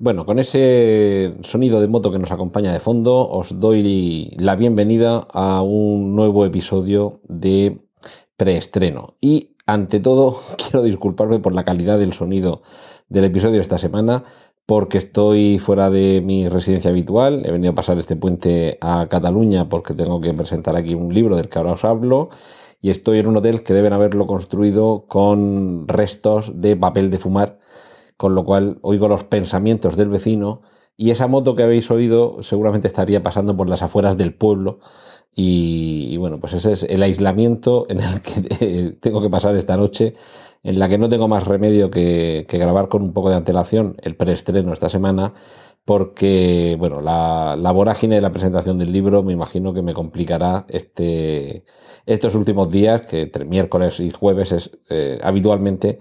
Bueno, con ese sonido de moto que nos acompaña de fondo, os doy la bienvenida a un nuevo episodio de preestreno. Y ante todo, quiero disculparme por la calidad del sonido del episodio esta semana, porque estoy fuera de mi residencia habitual. He venido a pasar este puente a Cataluña porque tengo que presentar aquí un libro del que ahora os hablo. Y estoy en un hotel que deben haberlo construido con restos de papel de fumar con lo cual oigo los pensamientos del vecino y esa moto que habéis oído seguramente estaría pasando por las afueras del pueblo y, bueno, pues ese es el aislamiento en el que tengo que pasar esta noche, en la que no tengo más remedio que, grabar con un poco de antelación el preestreno esta semana, porque bueno, la, vorágine de la presentación del libro me imagino que me complicará este, estos últimos días, que entre miércoles y jueves es eh, habitualmente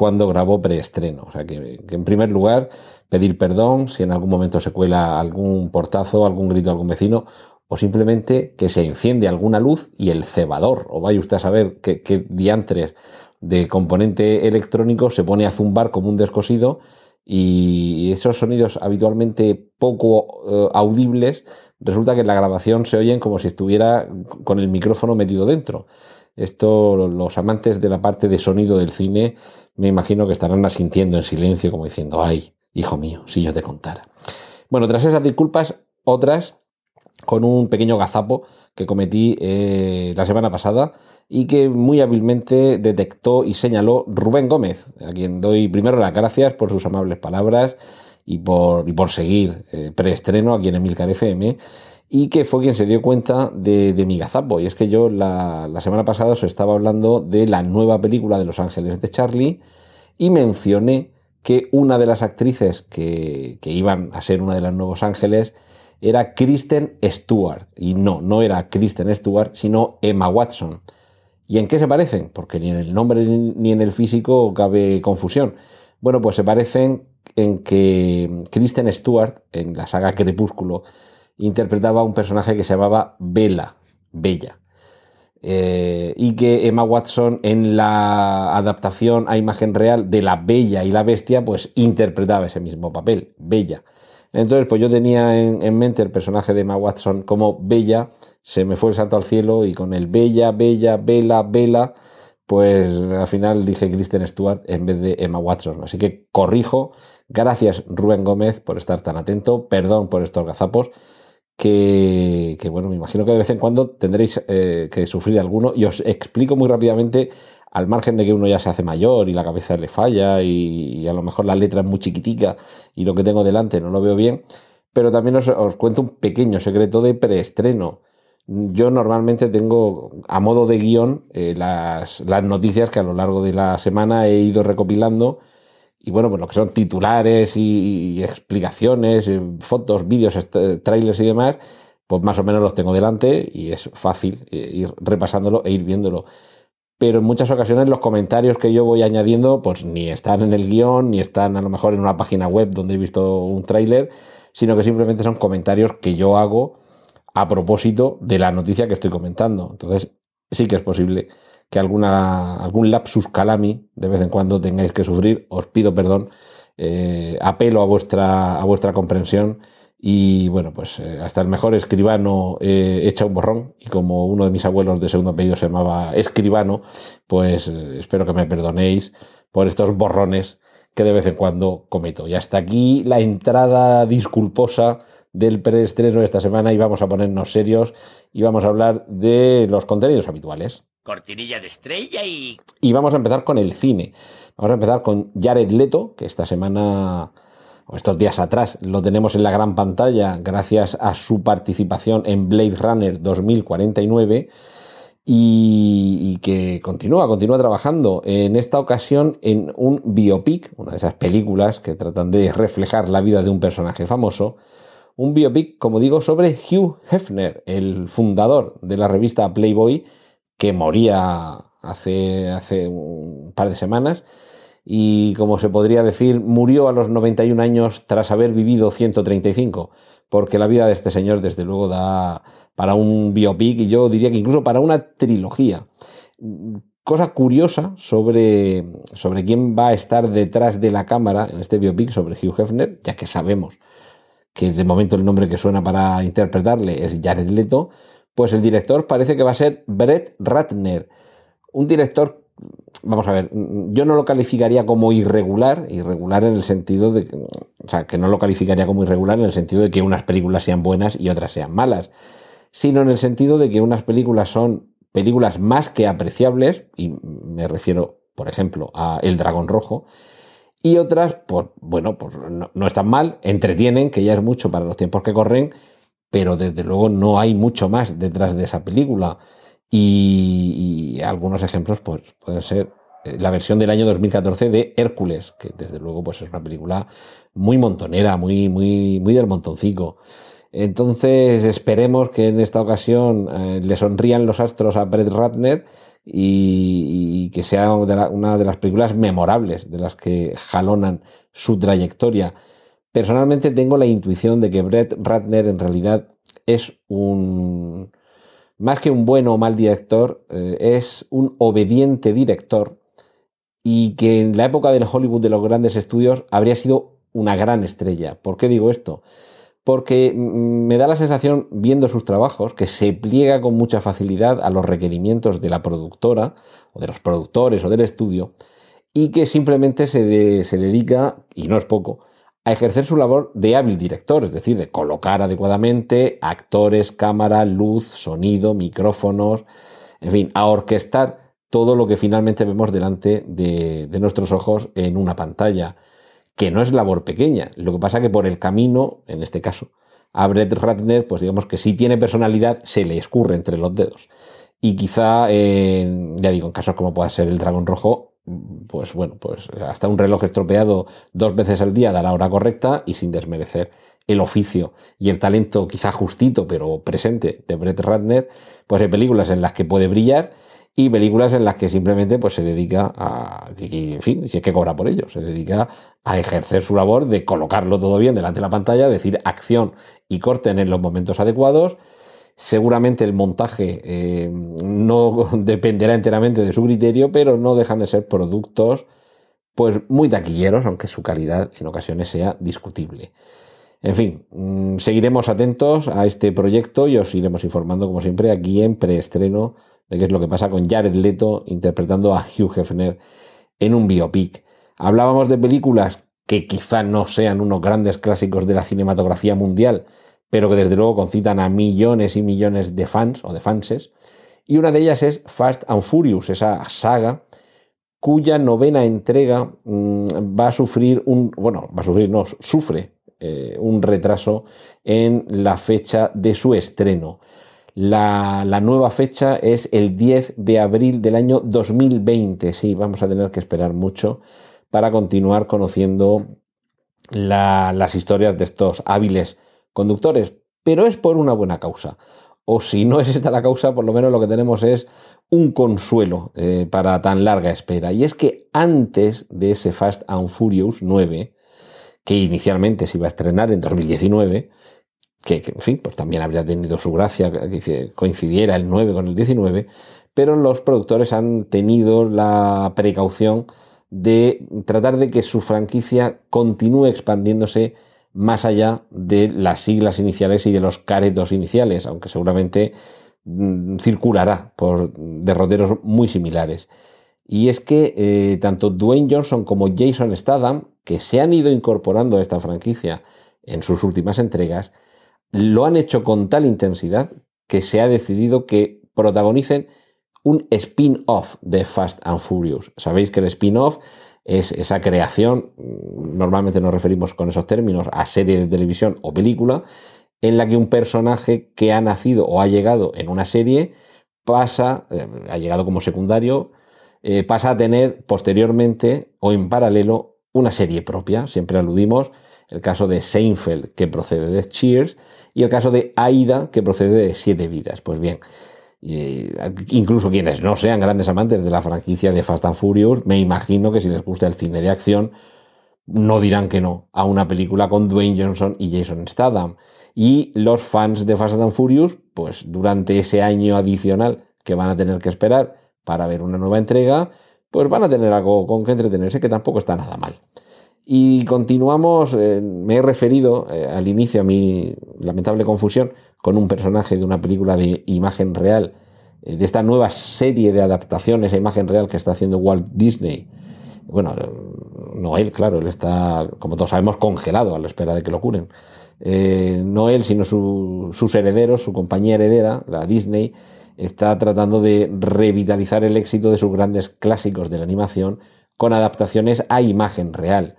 cuando grabó preestreno. O sea que, en primer lugar, pedir perdón si en algún momento se cuela algún portazo, algún grito de algún vecino, o simplemente que se enciende alguna luz y el cebador, o vaya usted a saber qué, diantres de componente electrónico se pone a zumbar como un descosido y esos sonidos habitualmente poco eh, audibles resulta que en la grabación se oyen como si estuviera con el micrófono metido dentro. Esto los amantes de la parte de sonido del cine me imagino que estarán asintiendo en silencio como diciendo, ay, hijo mío, si yo te contara. Bueno, tras esas disculpas, otras con un pequeño gazapo que cometí eh, la semana pasada y que muy hábilmente detectó y señaló Rubén Gómez, a quien doy primero las gracias por sus amables palabras y por, y por seguir eh, preestreno aquí en Emilcar FM y que fue quien se dio cuenta de, mi gazapo. Y es que yo la, semana pasada os estaba hablando de la nueva película de Los Ángeles de Charlie y mencioné que una de las actrices que, que iban a ser una de las Nuevos Ángeles era Kristen Stewart. Y no, no era Kristen Stewart, sino Emma Watson. ¿Y en qué se parecen? Porque ni en el nombre ni en el físico cabe confusión. Bueno, pues se parecen en que Kristen Stewart, en la saga Crepúsculo, interpretaba a un personaje que se llamaba Bella, Bella. Eh, y que Emma Watson en la adaptación a imagen real de la Bella y la Bestia, pues interpretaba ese mismo papel, Bella. Entonces, pues yo tenía en, mente el personaje de Emma Watson como Bella, se me fue el santo al cielo y con el Bella, Bella, Bella, Bella, pues al final dije Kristen Stewart en vez de Emma Watson. Así que corrijo. Gracias Rubén Gómez por estar tan atento. Perdón por estos gazapos que, bueno, me imagino que de vez en cuando tendréis eh, que sufrir alguno y os explico muy rápidamente al margen de que uno ya se hace mayor y la cabeza le falla y, a lo mejor la letra es muy chiquitica y lo que tengo delante no lo veo bien, pero también os, cuento un pequeño secreto de preestreno. Yo normalmente tengo a modo de guion eh, las, las noticias que a lo largo de la semana he ido recopilando y bueno, pues lo que son titulares y, explicaciones, eh, fotos, vídeos, trailers y demás, pues más o menos los tengo delante y es fácil eh, ir repasándolo e ir viéndolo. Pero en muchas ocasiones los comentarios que yo voy añadiendo, pues ni están en el guion, ni están a lo mejor en una página web donde he visto un tráiler, sino que simplemente son comentarios que yo hago a propósito de la noticia que estoy comentando. Entonces, sí que es posible que alguna, algún lapsus calami de vez en cuando tengáis que sufrir, os pido perdón, eh, apelo a vuestra, a vuestra comprensión y bueno, pues eh, hasta el mejor escribano eh, echa un borrón y como uno de mis abuelos de segundo apellido se llamaba escribano, pues espero que me perdonéis por estos borrones que de vez en cuando cometo. Y hasta aquí la entrada disculposa del preestreno de esta semana y vamos a ponernos serios y vamos a hablar de los contenidos habituales cortinilla de estrella y... Y vamos a empezar con el cine. Vamos a empezar con Jared Leto, que esta semana o estos días atrás lo tenemos en la gran pantalla gracias a su participación en Blade Runner 2049 y, que continúa, continúa trabajando en esta ocasión en un biopic, una de esas películas que tratan de reflejar la vida de un personaje famoso, un biopic, como digo, sobre Hugh Hefner, el fundador de la revista Playboy, que moría hace, hace un par de semanas y, como se podría decir, murió a los 91 años tras haber vivido 135, porque la vida de este señor, desde luego, da para un biopic y yo diría que incluso para una trilogía. Cosa curiosa sobre, sobre quién va a estar detrás de la cámara en este biopic sobre Hugh Hefner, ya que sabemos que de momento el nombre que suena para interpretarle es Jared Leto, pues el director parece que va a ser Brett Ratner, un director, vamos a ver, yo no lo calificaría como irregular, irregular en el sentido de, o sea, que no lo calificaría como irregular en el sentido de que unas películas sean buenas y otras sean malas, sino en el sentido de que unas películas son películas más que apreciables, y me refiero, por ejemplo, a El Dragón Rojo, y otras, pues bueno, pues no, están mal, entretienen, que ya es mucho para los tiempos que corren, pero desde luego no hay mucho más detrás de esa película. Y, algunos ejemplos, pues pueden ser eh, la versión del año 2014 de Hércules, que desde luego pues es una película muy montonera, muy, muy, muy del montoncico. Entonces esperemos que en esta ocasión eh, le sonrían los astros a Brett Ratner y, que sea una de las películas memorables de las que jalonan su trayectoria. Personalmente tengo la intuición de que Brett Ratner en realidad es un, más que un bueno o mal director, eh, es un obediente director y que en la época del Hollywood de los grandes estudios habría sido una gran estrella. ¿Por qué digo esto? porque me da la sensación, viendo sus trabajos, que se pliega con mucha facilidad a los requerimientos de la productora, o de los productores, o del estudio, y que simplemente se, dedica, y no es poco, a ejercer su labor de hábil director, es decir, de colocar adecuadamente actores, cámara, luz, sonido, micrófonos, en fin, a orquestar todo lo que finalmente vemos delante de nuestros ojos en una pantalla que no es labor pequeña. Lo que pasa que por el camino, en este caso, a Brett Ratner, pues digamos que si tiene personalidad, se le escurre entre los dedos. Y quizá, ya digo, en casos como pueda ser el dragón rojo, pues bueno, pues hasta un reloj estropeado dos veces al día da la hora correcta y sin desmerecer el oficio y el talento quizá justito pero presente de Brett Ratner, pues hay películas en las que puede brillar y películas en las que simplemente pues, se dedica a, en fin, si es que cobra por ello, se dedica a ejercer su labor de colocarlo todo bien delante de la pantalla, decir acción y corten en los momentos adecuados. Seguramente el montaje eh, no dependerá enteramente de su criterio, pero no dejan de ser productos pues muy taquilleros, aunque su calidad en ocasiones sea discutible. En fin, mm, seguiremos atentos a este proyecto y os iremos informando, como siempre, aquí en preestreno de qué es lo que pasa con Jared Leto interpretando a Hugh Hefner en un biopic. Hablábamos de películas que quizá no sean unos grandes clásicos de la cinematografía mundial, pero que desde luego concitan a millones y millones de fans o de fanses. Y una de ellas es Fast and Furious, esa saga cuya novena entrega mm, va a sufrir un, bueno, va a sufrir, no, sufre eh, un retraso en la fecha de su estreno. La, nueva fecha es el 10 de abril del año 2020. Sí, vamos a tener que esperar mucho para continuar conociendo las historias de estos hábiles conductores, pero es por una buena causa. O si no es esta la causa, por lo menos lo que tenemos es un consuelo eh, para tan larga espera. Y es que antes de ese Fast and Furious 9, que inicialmente se iba a estrenar en 2019, que, en fin, pues también habría tenido su gracia que coincidiera el 9 con el 19, pero los productores han tenido la precaución de tratar de que su franquicia continúe expandiéndose más allá de las siglas iniciales y de los caretos iniciales, aunque seguramente mm, circulará por derroteros muy similares. Y es que eh, tanto Dwayne Johnson como Jason Statham, que se han ido incorporando a esta franquicia en sus últimas entregas, lo han hecho con tal intensidad que se ha decidido que protagonicen un spin-off de Fast and Furious. Sabéis que el spin-off es esa creación, normalmente nos referimos con esos términos a serie de televisión o película, en la que un personaje que ha nacido o ha llegado en una serie pasa, eh, ha llegado como secundario, eh, pasa a tener posteriormente o en paralelo una serie propia. Siempre aludimos el caso de Seinfeld, que procede de Cheers, y el caso de Aida, que procede de Siete Vidas. Pues bien, eh, incluso quienes no sean grandes amantes de la franquicia de Fast and Furious, me imagino que si les gusta el cine de acción, no dirán que no a una película con Dwayne Johnson y Jason Statham. Y los fans de Fast and Furious, pues durante ese año adicional que van a tener que esperar para ver una nueva entrega, pues van a tener algo con que entretenerse que tampoco está nada mal. Y continuamos, eh, me he referido eh, al inicio a mi lamentable confusión con un personaje de una película de imagen real, eh, de esta nueva serie de adaptaciones a imagen real que está haciendo Walt Disney. Bueno, no él, claro, él está, como todos sabemos, congelado a la espera de que lo curen. no él, sino sus herederos, su compañía heredera, la Disney, está tratando de revitalizar el éxito de sus grandes clásicos de la animación con adaptaciones a imagen real.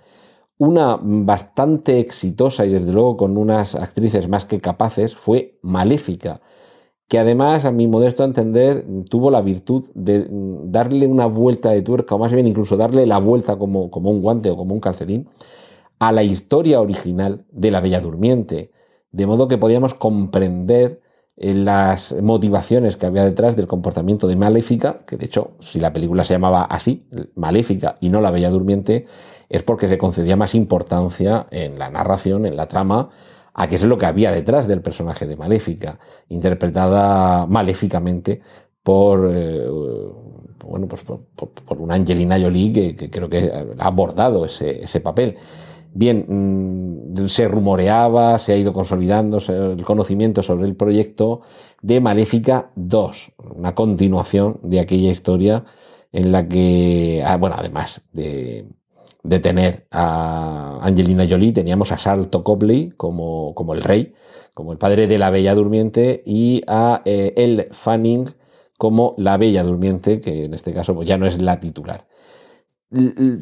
Una bastante exitosa y desde luego con unas actrices más que capaces fue Maléfica, que además, a mi modesto entender, tuvo la virtud de darle una vuelta de tuerca, o más bien incluso darle la vuelta como, como un guante o como un calcetín, a la historia original de la Bella Durmiente, de modo que podíamos comprender las motivaciones que había detrás del comportamiento de Maléfica, que de hecho, si la película se llamaba así, Maléfica y no la Bella Durmiente, es porque se concedía más importancia en la narración, en la trama, a qué es lo que había detrás del personaje de Maléfica, interpretada maléficamente por, eh, bueno, pues por, una Angelina Jolie que, creo que ha abordado ese, ese papel. Bien, mm, se rumoreaba, se ha ido consolidando el conocimiento sobre el proyecto de Maléfica 2, una continuación de aquella historia en la que, ah, bueno, además de, de tener a Angelina Jolie, teníamos a Salto Copley como, como el rey, como el padre de la Bella Durmiente, y a eh, El Fanning como la Bella Durmiente, que en este caso pues, ya no es la titular.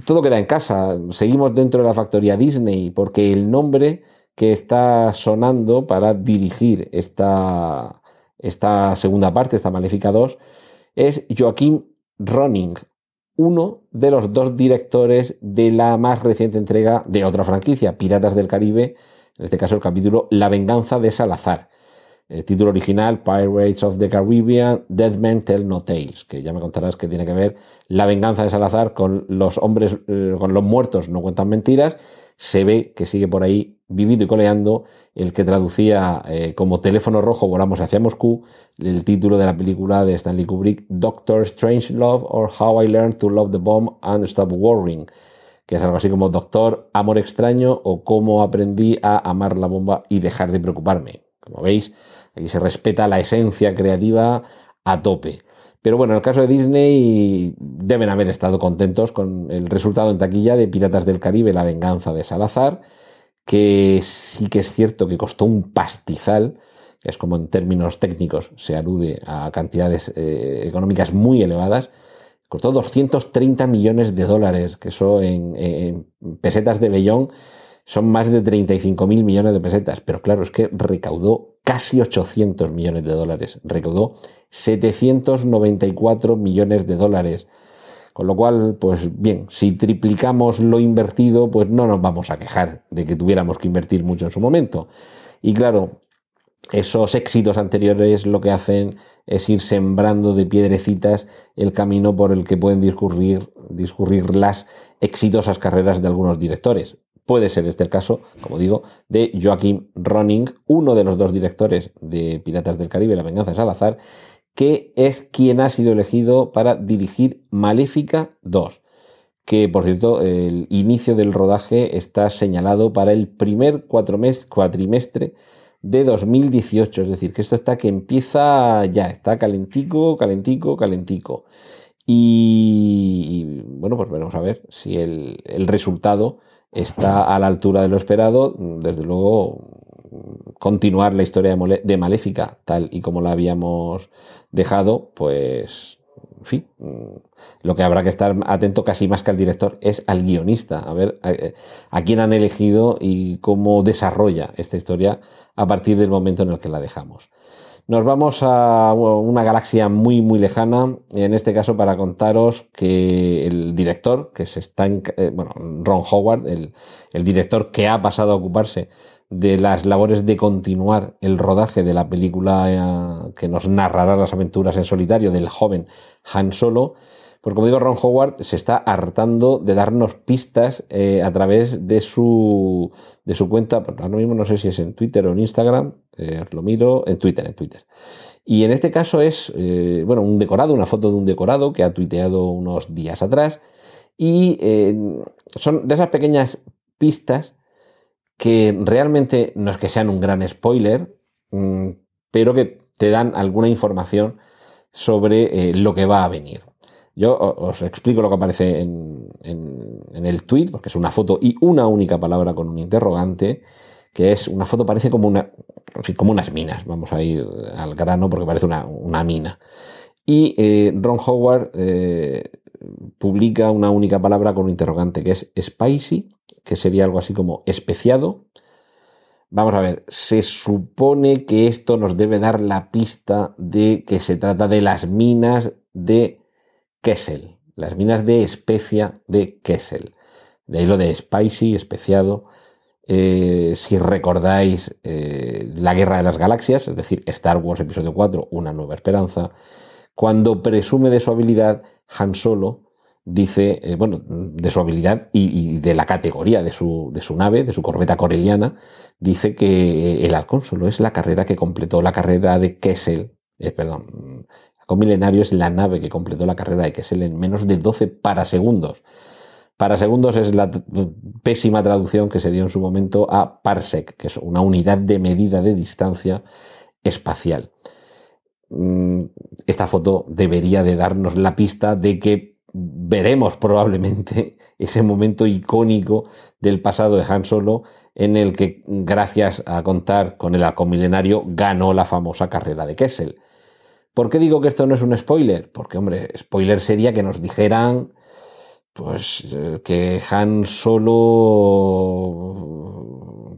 Todo queda en casa, seguimos dentro de la factoría Disney, porque el nombre que está sonando para dirigir esta, esta segunda parte, esta Maléfica 2, es Joaquín Ronning, uno de los dos directores de la más reciente entrega de otra franquicia, Piratas del Caribe, en este caso el capítulo La venganza de Salazar. El título original, Pirates of the Caribbean, Dead Men Tell No Tales, que ya me contarás que tiene que ver la venganza de Salazar con los hombres, eh, con los muertos no cuentan mentiras. Se ve que sigue por ahí vivido y coleando el que traducía eh, como teléfono rojo volamos hacia Moscú el título de la película de Stanley Kubrick Doctor Strange Love or How I Learned to Love the Bomb and Stop Worrying que es algo así como Doctor Amor extraño o cómo aprendí a amar la bomba y dejar de preocuparme como veis aquí se respeta la esencia creativa a tope. Pero bueno, en el caso de Disney deben haber estado contentos con el resultado en taquilla de Piratas del Caribe, La venganza de Salazar, que sí que es cierto que costó un pastizal, que es como en términos técnicos se alude a cantidades eh, económicas muy elevadas, costó 230 millones de dólares, que eso en, pesetas de Bellón son más de 35 mil millones de pesetas, pero claro, es que recaudó casi 800 millones de dólares, recaudó 794 millones de dólares. Con lo cual, pues bien, si triplicamos lo invertido, pues no nos vamos a quejar de que tuviéramos que invertir mucho en su momento. Y claro, esos éxitos anteriores lo que hacen es ir sembrando de piedrecitas el camino por el que pueden discurrir, discurrir las exitosas carreras de algunos directores. Puede ser este el caso, como digo, de Joaquim Ronning, uno de los dos directores de Piratas del Caribe, La Venganza Salazar, que es quien ha sido elegido para dirigir Maléfica 2, que por cierto el inicio del rodaje está señalado para el primer cuatrimestre de 2018, es decir, que esto está que empieza ya, está calentico, calentico, calentico. Y, bueno, pues veremos a ver si el resultado está a la altura de lo esperado. Desde luego, continuar la historia de Maléfica tal y como la habíamos dejado, pues, en fin, mm, lo que habrá que estar atento casi más que al director es al guionista, a ver a, quién han elegido y cómo desarrolla esta historia a partir del momento en el que la dejamos. Nos vamos a una galaxia muy, muy lejana, en este caso para contaros que el director, que se está, en, eh, bueno, Ron Howard, el, el director que ha pasado a ocuparse de las labores de continuar el rodaje de la película eh, que nos narrará las aventuras en solitario del joven Han Solo, pues como digo, Ron Howard se está hartando de darnos pistas eh, a través de su, de su cuenta, pues ahora mismo no sé si es en Twitter o en Instagram, eh, lo miro, en Twitter, en Twitter. Y en este caso es, eh, bueno, un decorado, una foto de un decorado que ha tuiteado unos días atrás. Y son de esas pequeñas pistas que realmente no es que sean un gran spoiler, mm, pero que te dan alguna información sobre lo que va a venir. Yo os explico lo que aparece en, el tweet, porque es una foto y una única palabra con un interrogante, que es una foto, parece como, una, como unas minas, vamos a ir al grano porque parece una, mina. Y eh, Ron Howard eh, publica una única palabra con un interrogante, que es spicy, que sería algo así como especiado. Vamos a ver, se supone que esto nos debe dar la pista de que se trata de las minas de Kessel, las minas de especia de Kessel. De ahí lo de spicy, especiado. Eh, si recordáis eh, la Guerra de las Galaxias, es decir, Star Wars Episodio 4, Una Nueva Esperanza, cuando presume de su habilidad, Han Solo dice, eh, bueno, de su habilidad y, de la categoría de su, nave, de su corbeta coreliana, dice que el halcón solo es la carrera que completó la carrera de Kessel, perdón, Milenario es la nave que completó la carrera de Kessel en menos de 12 parasegundos. Parasegundos es la pésima traducción que se dio en su momento a parsec, que es una unidad de medida de distancia espacial. Mm, esta foto debería de darnos la pista de que veremos probablemente ese momento icónico del pasado de Han Solo en el que, gracias a contar con el halcón milenario, ganó la famosa carrera de Kessel. ¿Por qué digo que esto no es un spoiler? Porque, hombre, spoiler sería que nos dijeran, pues, eh, que Han solo,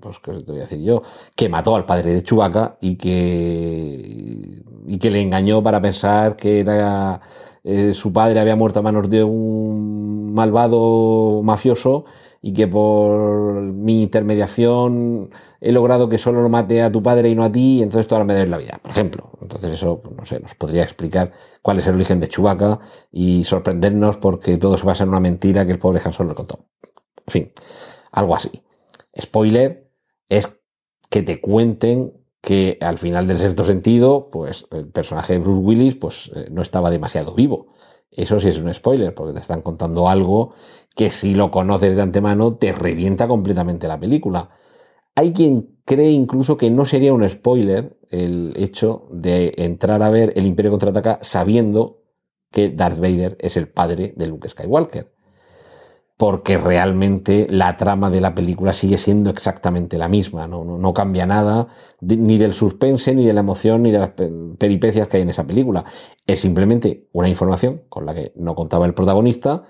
pues, ¿qué te voy a decir yo? Que mató al padre de Chewbacca y que, y que le engañó para pensar que era, eh, su padre había muerto a manos de un malvado mafioso y que por mi intermediación he logrado que solo lo mate a tu padre y no a ti, y entonces tú ahora me debes la vida, por ejemplo. Entonces eso, pues, no sé, nos podría explicar cuál es el origen de Chubaca y sorprendernos porque todo se basa en una mentira que el pobre Han Solo le contó. En fin, algo así. Spoiler es que te cuenten que al final del sexto sentido, pues el personaje de Bruce Willis pues, eh, no estaba demasiado vivo. Eso sí es un spoiler, porque te están contando algo que si lo conoces de antemano te revienta completamente la película. Hay quien cree incluso que no sería un spoiler el hecho de entrar a ver El Imperio contraataca sabiendo que Darth Vader es el padre de Luke Skywalker porque realmente la trama de la película sigue siendo exactamente la misma, no, cambia nada ni del suspense, ni de la emoción, ni de las peripecias que hay en esa película. Es simplemente una información con la que no contaba el protagonista,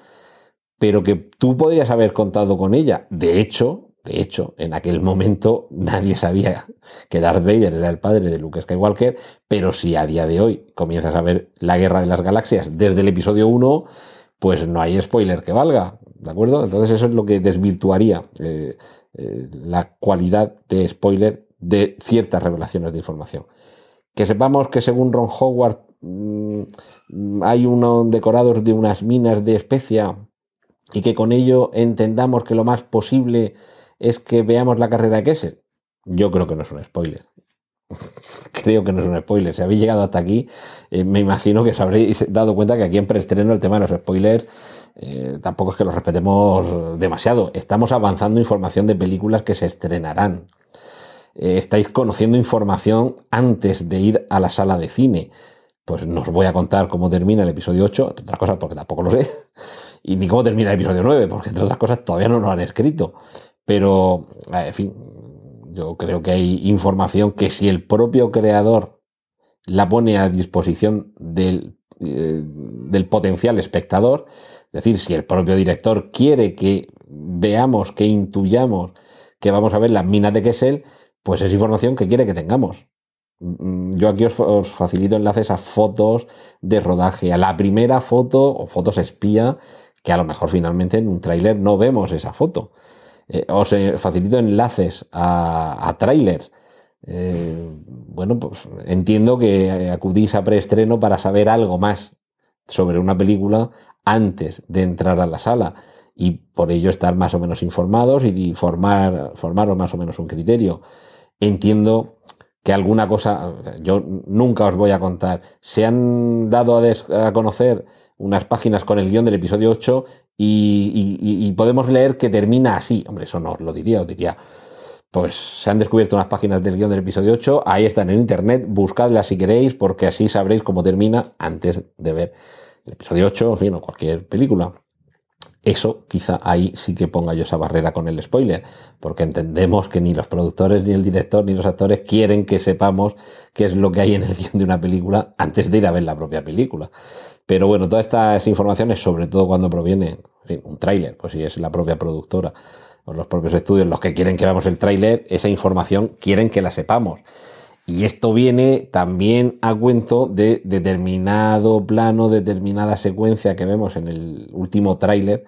pero que tú podrías haber contado con ella. De hecho, de hecho, en aquel momento nadie sabía que Darth Vader era el padre de Luke Skywalker, pero si a día de hoy comienzas a ver la Guerra de las Galaxias desde el episodio 1, pues no hay spoiler que valga. ¿De acuerdo? Entonces eso es lo que desvirtuaría eh, eh, la cualidad de spoiler de ciertas revelaciones de información. Que sepamos que según Ron Howard mm, hay unos decorados de unas minas de especia y que con ello entendamos que lo más posible es que veamos la carrera de Kessel. Yo creo que no es un spoiler. creo que no es un spoiler. Si habéis llegado hasta aquí, eh, me imagino que os habréis dado cuenta que aquí en preestreno el tema de los spoilers eh, tampoco es que los respetemos demasiado. Estamos avanzando información de películas que se estrenarán. Eh, estáis conociendo información antes de ir a la sala de cine. Pues no os voy a contar cómo termina el episodio 8, entre otras cosas porque tampoco lo sé, y ni cómo termina el episodio 9, porque entre otras cosas todavía no lo han escrito. Pero, en fin, yo creo que hay información que si el propio creador la pone a disposición del, eh, del potencial espectador, es decir, si el propio director quiere que veamos, que intuyamos que vamos a ver las minas de Kessel, pues es información que quiere que tengamos. Mm, Yo aquí os, facilito enlaces a fotos de rodaje, a la primera foto o fotos espía, que a lo mejor finalmente en un tráiler no vemos esa foto. Eh, os eh, facilito enlaces a, a trailers. Eh, bueno, pues entiendo que acudís a preestreno para saber algo más sobre una película antes de entrar a la sala y por ello estar más o menos informados y formar, formaros más o menos un criterio. Entiendo que alguna cosa, yo nunca os voy a contar, se han dado a, conocer unas páginas con el guion del episodio 8 y, y- y podemos leer que termina así. Hombre, eso no os lo diría, os diría, pues se han descubierto unas páginas del guion del episodio 8, ahí están en internet, buscadlas si queréis, porque así sabréis cómo termina antes de ver el episodio 8, en fin, o cualquier película. Eso quizá ahí sí que ponga yo esa barrera con el spoiler, porque entendemos que ni los productores, ni el director, ni los actores quieren que sepamos qué es lo que hay en el guion de una película antes de ir a ver la propia película. Pero bueno, todas estas informaciones, sobre todo cuando proviene en fin, un tráiler, pues si es la propia productora o los propios estudios los que quieren que veamos el tráiler, esa información quieren que la sepamos. Y esto viene también a cuento de determinado plano, determinada secuencia que vemos en el último tráiler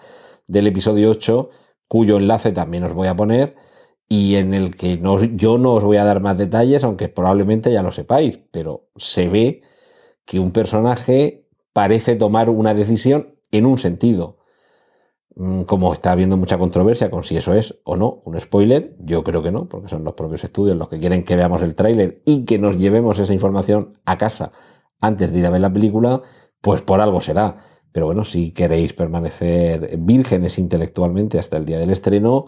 del episodio 8, cuyo enlace también os voy a poner y en el que no, yo no os voy a dar más detalles, aunque probablemente ya lo sepáis, pero se ve que un personaje parece tomar una decisión en un sentido. Mm, Como está habiendo mucha controversia con si eso es o no un spoiler, yo creo que no, porque son los propios estudios los que quieren que veamos el tráiler y que nos llevemos esa información a casa antes de ir a ver la película, pues por algo será. Pero bueno, si queréis permanecer vírgenes intelectualmente hasta el día del estreno,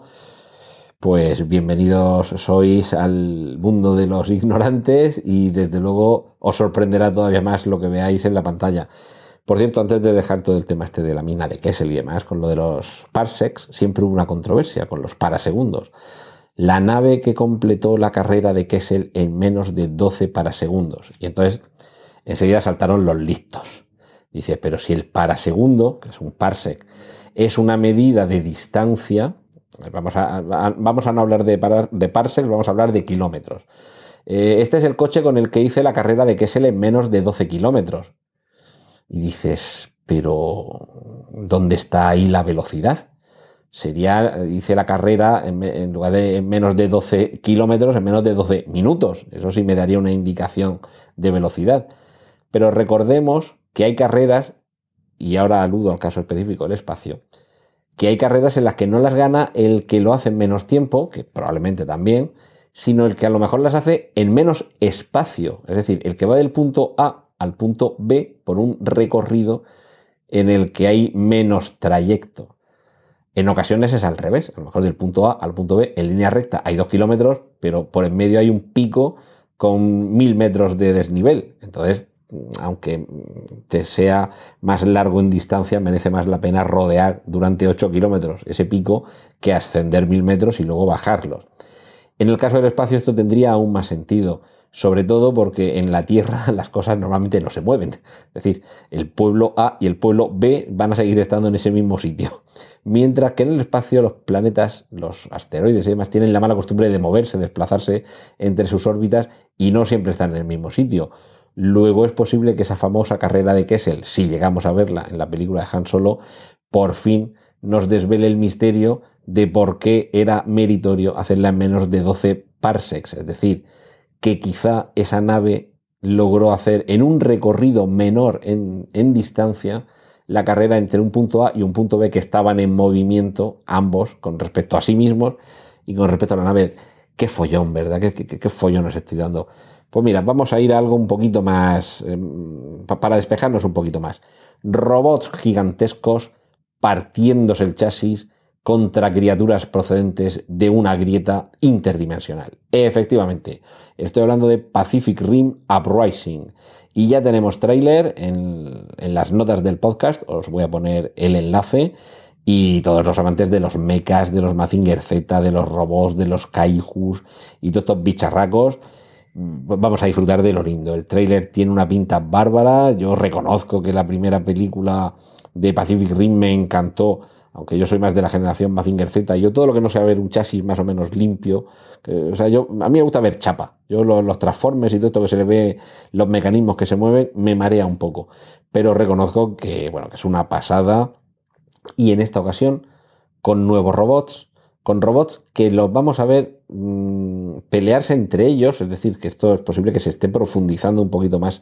pues bienvenidos sois al mundo de los ignorantes y desde luego os sorprenderá todavía más lo que veáis en la pantalla. Por cierto, antes de dejar todo el tema este de la mina de Kessel y demás, con lo de los parsecs, siempre hubo una controversia con los parasegundos. La nave que completó la carrera de Kessel en menos de 12 parasegundos. Y entonces enseguida saltaron los listos. Dice, pero si el parasegundo, que es un parsec, es una medida de distancia, vamos a, no hablar de, de parsecs, vamos a hablar de kilómetros. Eh, este es el coche con el que hice la carrera de Kessel en menos de 12 kilómetros. Y dices, pero ¿dónde está ahí la velocidad? Sería, hice la carrera en lugar de en menos de 12 kilómetros, en menos de 12 minutos. Eso sí me daría una indicación de velocidad. Pero recordemos que hay carreras, y ahora aludo al caso específico del espacio, que hay carreras en las que no las gana el que lo hace en menos tiempo, que probablemente también, sino el que a lo mejor las hace en menos espacio. Es decir, el que va del punto A al punto B por un recorrido en el que hay menos trayecto. En ocasiones es al revés. A lo mejor del punto A al punto B en línea recta hay dos kilómetros, pero por en medio hay un pico con mil metros de desnivel. Entonces, aunque te sea más largo en distancia, merece más la pena rodear durante 8 kilómetros ese pico que ascender mil metros y luego bajarlos. En el caso del espacio esto tendría aún más sentido, sobre todo porque en la Tierra las cosas normalmente no se mueven. Es decir, el pueblo A y el pueblo B van a seguir estando en ese mismo sitio. Mientras que en el espacio los planetas, los asteroides y demás tienen la mala costumbre de moverse, desplazarse entre sus órbitas y no siempre están en el mismo sitio. Luego es posible que esa famosa carrera de Kessel, si llegamos a verla en la película de Han Solo, por fin nos desvele el misterio de por qué era meritorio hacerla en menos de 12 parsecs. Es decir, que quizá esa nave logró hacer en un recorrido menor en, en distancia la carrera entre un punto A y un punto B que estaban en movimiento ambos con respecto a sí mismos y con respecto a la nave. Qué follón, ¿verdad? Qué, qué, qué follón nos estoy dando. Pues mira, vamos a ir a algo un poquito más, pa- para despejarnos un poquito más. Robots gigantescos partiéndose el chasis contra criaturas procedentes de una grieta interdimensional. Efectivamente, estoy hablando de Pacific Rim Uprising. Y ya tenemos tráiler en, las notas del podcast, os voy a poner el enlace. Y todos los amantes de los mechas, de los Mazinger Z, de los robots, de los kaijus y todos estos bicharracos, vamos a disfrutar de lo lindo. El tráiler tiene una pinta bárbara. Yo reconozco que la primera película de Pacific Rim me encantó aunque yo soy más de la generación Mazinger Z, yo todo lo que no sea ver un chasis más o menos limpio, o sea, yo, a mí me gusta ver chapa. Yo los, transformes y todo esto que se le ve, los mecanismos que se mueven, me marea un poco. Pero reconozco que, bueno, que es una pasada. Y en esta ocasión, con nuevos robots, con robots que los vamos a ver mmm, pelearse entre ellos, es decir, que esto es posible que se esté profundizando un poquito más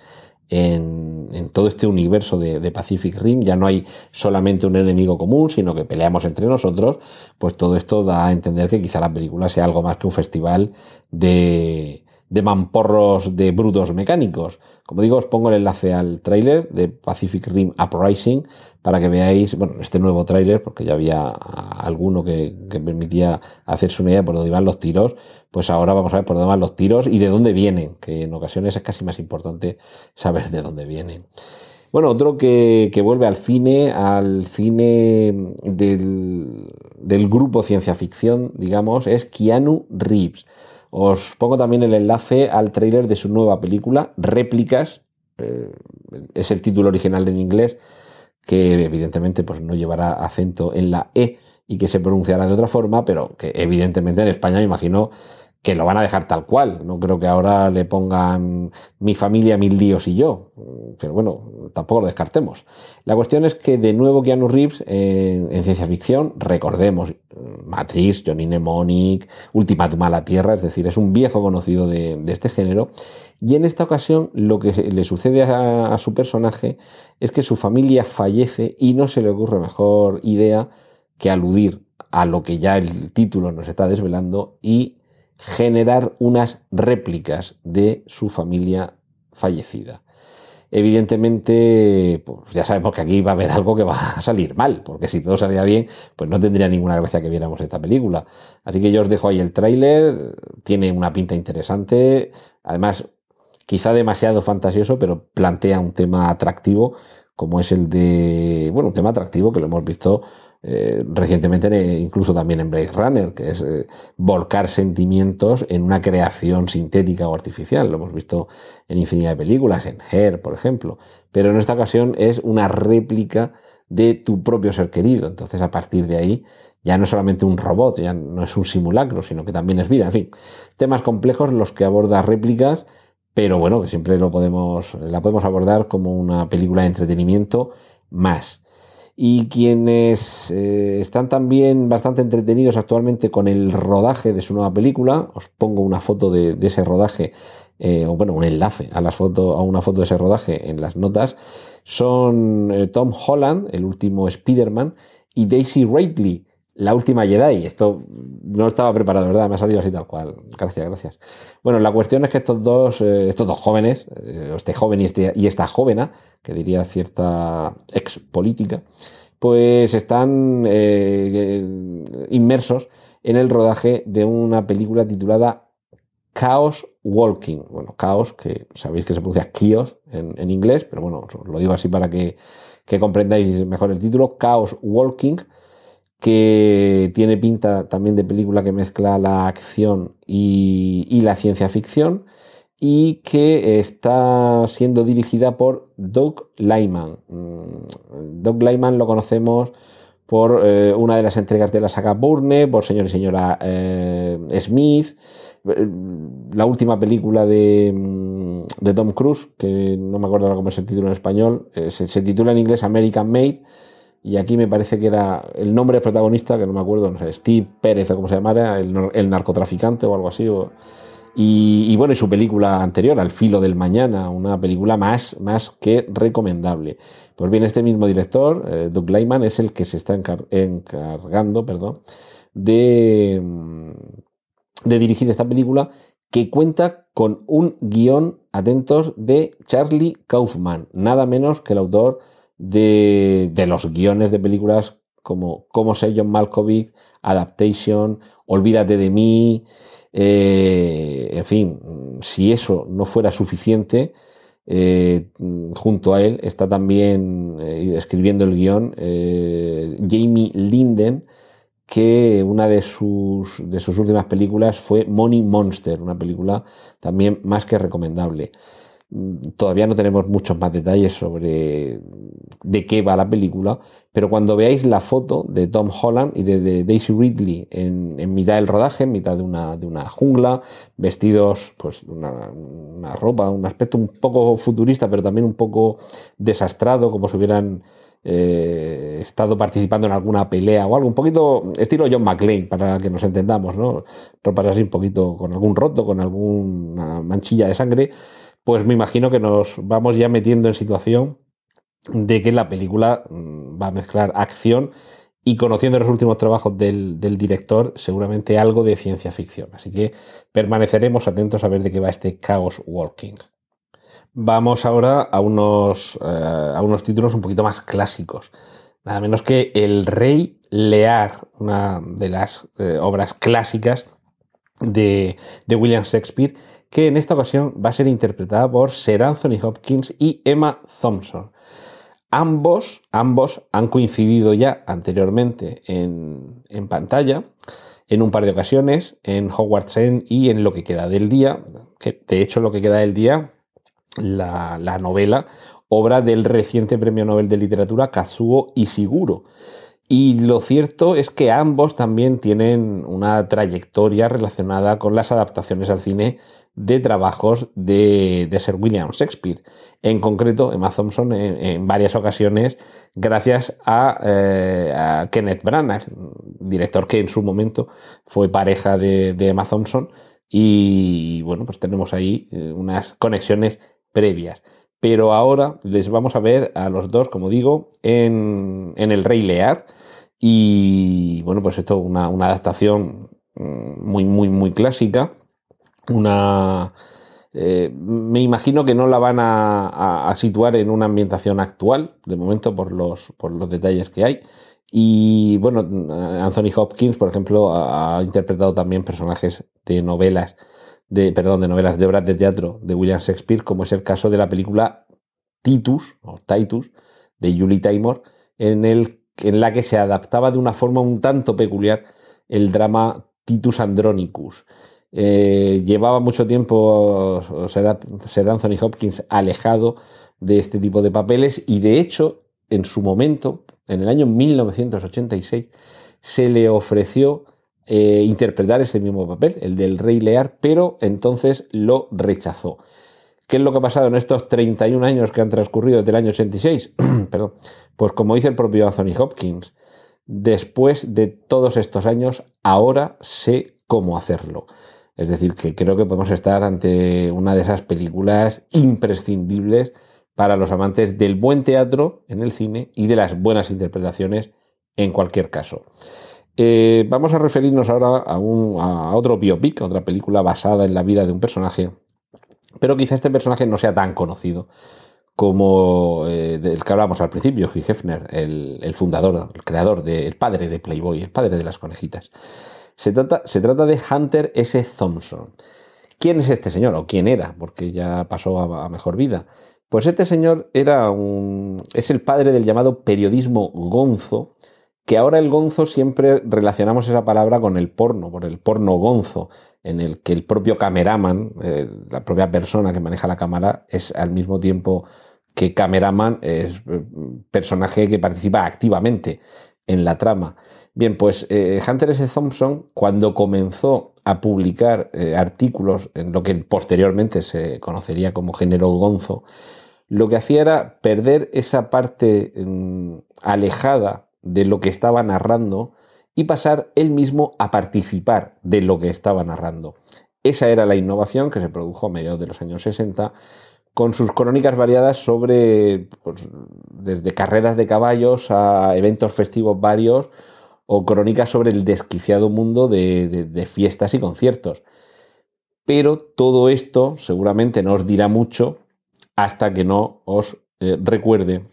en, en todo este universo de, Pacific Rim, ya no hay solamente un enemigo común, sino que peleamos entre nosotros, pues todo esto da a entender que quizá la película sea algo más que un festival de, de mamporros de brutos mecánicos. Como digo, os pongo el enlace al tráiler de Pacific Rim Uprising para que veáis, bueno, este nuevo tráiler, porque ya había alguno que, permitía hacerse una idea por dónde iban los tiros, pues ahora vamos a ver por dónde van los tiros y de dónde vienen, que en ocasiones es casi más importante saber de dónde vienen. Bueno, otro que, que vuelve al cine, al cine del, del grupo ciencia ficción, digamos, es Keanu Reeves. Os pongo también el enlace al tráiler de su nueva película, Réplicas, eh, es el título original en inglés, que evidentemente pues, no llevará acento en la E y que se pronunciará de otra forma, pero que evidentemente en España me imagino que lo van a dejar tal cual. No creo que ahora le pongan mi familia, mil líos y yo. Pero bueno, tampoco lo descartemos. La cuestión es que de nuevo Keanu Reeves en, en ciencia ficción, recordemos, Matrix, Johnny Mnemonic, Ultimátum a la Tierra, es decir, es un viejo conocido de, este género. Y en esta ocasión lo que le sucede a su personaje es que su familia fallece y no se le ocurre mejor idea que aludir a lo que ya el título nos está desvelando y generar unas réplicas de su familia fallecida. Evidentemente, pues ya sabemos que aquí va a haber algo que va a salir mal, porque si todo salía bien, pues no tendría ninguna gracia que viéramos esta película. Así que yo os dejo ahí el tráiler, tiene una pinta interesante, además quizá demasiado fantasioso, pero plantea un tema atractivo, como es el de, bueno, un tema atractivo que lo hemos visto eh, recientemente incluso también en Blade Runner, que es eh, volcar sentimientos en una creación sintética o artificial. Lo hemos visto en infinidad de películas, en Her, por ejemplo. Pero en esta ocasión es una réplica de tu propio ser querido. Entonces, a partir de ahí, ya no es solamente un robot, ya no es un simulacro, sino que también es vida. En fin, temas complejos los que aborda réplicas, pero bueno, que siempre lo podemos, la podemos abordar como una película de entretenimiento más y quienes eh, están también bastante entretenidos actualmente con el rodaje de su nueva película, os pongo una foto de, ese rodaje, eh, o bueno, un enlace a, las foto, a una foto de ese rodaje en las notas, son eh, Tom Holland, el último Spider-Man, y Daisy Ridley, la última Jedi. Esto no estaba preparado, ¿verdad? Me ha salido así tal cual. Gracias, gracias. Bueno, la cuestión es que estos dos, eh, estos dos jóvenes, eh, este joven y, este, y esta jóvena, que diría cierta ex política, pues están eh, inmersos en el rodaje de una película titulada Chaos Walking. Bueno, Chaos, que sabéis que se pronuncia Kios en, en inglés, pero bueno, lo digo así para que, que comprendáis mejor el título. Chaos Walking que tiene pinta también de película que mezcla la acción y, la ciencia ficción y que está siendo dirigida por Doug Lyman. Mm, Doug Lyman lo conocemos por eh, una de las entregas de la saga Bourne, por Señor y Señora eh, Smith, la última película de, mm, de, Tom Cruise, que no me acuerdo cómo es el título en español, eh, se titula en inglés American Made, y aquí me parece que era el nombre del protagonista, que no me acuerdo, no sé, Steve Pérez o como se llamara, el, narcotraficante o algo así. Y, bueno, y su película anterior, Al filo del mañana, una película más, más que recomendable. Pues bien, este mismo director, eh, Doug Lyman, es el que se está encar encargando perdón, de, de dirigir esta película que cuenta con un guion, atentos, de Charlie Kaufman, nada menos que el autor de, de los guiones de películas como Cómo sé John Malkovich, Adaptation, Olvídate de mí, eh, en fin, si eso no fuera suficiente, eh, junto a él está también eh, escribiendo el guion Jamie Linden, que una de sus, de sus últimas películas fue Money Monster, una película también más que recomendable. Todavía no tenemos muchos más detalles sobre de qué va la película, pero cuando veáis la foto de Tom Holland y de, Daisy Ridley en, mitad del rodaje, en mitad de una, de una jungla, vestidos, pues una, una, ropa, un aspecto un poco futurista, pero también un poco desastrado, como si hubieran eh, estado participando en alguna pelea o algo, un poquito estilo John McClane, para que nos entendamos, ¿no? Ropas así un poquito con algún roto, con alguna manchilla de sangre pues me imagino que nos vamos ya metiendo en situación de que la película mm, va a mezclar acción y conociendo los últimos trabajos del, director, seguramente algo de ciencia ficción. Así que permaneceremos atentos a ver de qué va este Chaos Walking. Vamos ahora a unos, eh, a unos títulos un poquito más clásicos. Nada menos que El Rey Lear, una de las eh, obras clásicas de, de William Shakespeare, que en esta ocasión va a ser interpretada por Sir Anthony Hopkins y Emma Thompson. Ambos, ambos han coincidido ya anteriormente en, pantalla, en un par de ocasiones, en Hogwarts End y en Lo que queda del día, que de hecho Lo que queda del día, la, la novela, obra del reciente Premio Nobel de Literatura Kazuo Ishiguro. Y lo cierto es que ambos también tienen una trayectoria relacionada con las adaptaciones al cine de trabajos de, Sir William Shakespeare. En concreto, Emma Thompson en, varias ocasiones, gracias eh, a, Kenneth Branagh, director que en su momento fue pareja de, Emma Thompson. Y bueno, pues tenemos ahí eh, unas conexiones previas. Pero ahora les vamos a ver a los dos, como digo, en, El Rey Lear. Y bueno, pues esto es una, una adaptación mm, muy, muy, muy clásica una... Eh, me imagino que no la van a, situar en una ambientación actual, de momento, por los, por los detalles que hay. Y bueno, Anthony Hopkins, por ejemplo, ha, interpretado también personajes de novelas, de, perdón, de novelas de obras de teatro de William Shakespeare, como es el caso de la película Titus, o Titus, de Julie Taymor, en, el, en la que se adaptaba de una forma un tanto peculiar el drama Titus Andronicus. Eh, llevaba mucho tiempo ser, Anthony Hopkins alejado de este tipo de papeles y de hecho en su momento, en el año 1986, se le ofreció eh, interpretar ese mismo papel, el del Rey Lear, pero entonces lo rechazó. ¿Qué es lo que ha pasado en estos 31 años que han transcurrido desde el año 86? Perdón. Pues como dice el propio Anthony Hopkins, después de todos estos años, ahora sé cómo hacerlo. Es decir, que creo que podemos estar ante una de esas películas imprescindibles para los amantes del buen teatro en el cine y de las buenas interpretaciones en cualquier caso. Eh, vamos a referirnos ahora a, un, a otro biopic, otra película basada en la vida de un personaje, pero quizá este personaje no sea tan conocido como eh, del que hablábamos al principio, Hugh Hefner, el, el fundador, el creador, de, el padre de Playboy, el padre de las conejitas. Se trata, se trata de Hunter S. Thompson. ¿Quién es este señor? ¿O quién era? Porque ya pasó a, mejor vida. Pues este señor era un. es el padre del llamado periodismo gonzo, que ahora el gonzo siempre relacionamos esa palabra con el porno, por el porno gonzo, en el que el propio cameraman, eh, la propia persona que maneja la cámara, es al mismo tiempo que cameraman, es eh, personaje que participa activamente en la trama. Bien, pues eh, Hunter S. Thompson, cuando comenzó a publicar eh, artículos en lo que posteriormente se conocería como género gonzo, lo que hacía era perder esa parte mm, alejada de lo que estaba narrando y pasar él mismo a participar de lo que estaba narrando. Esa era la innovación que se produjo a mediados de los años 60 con sus crónicas variadas sobre pues, desde carreras de caballos a eventos festivos varios o crónicas sobre el desquiciado mundo de, fiestas y conciertos. Pero todo esto seguramente no os dirá mucho hasta que no os eh, recuerde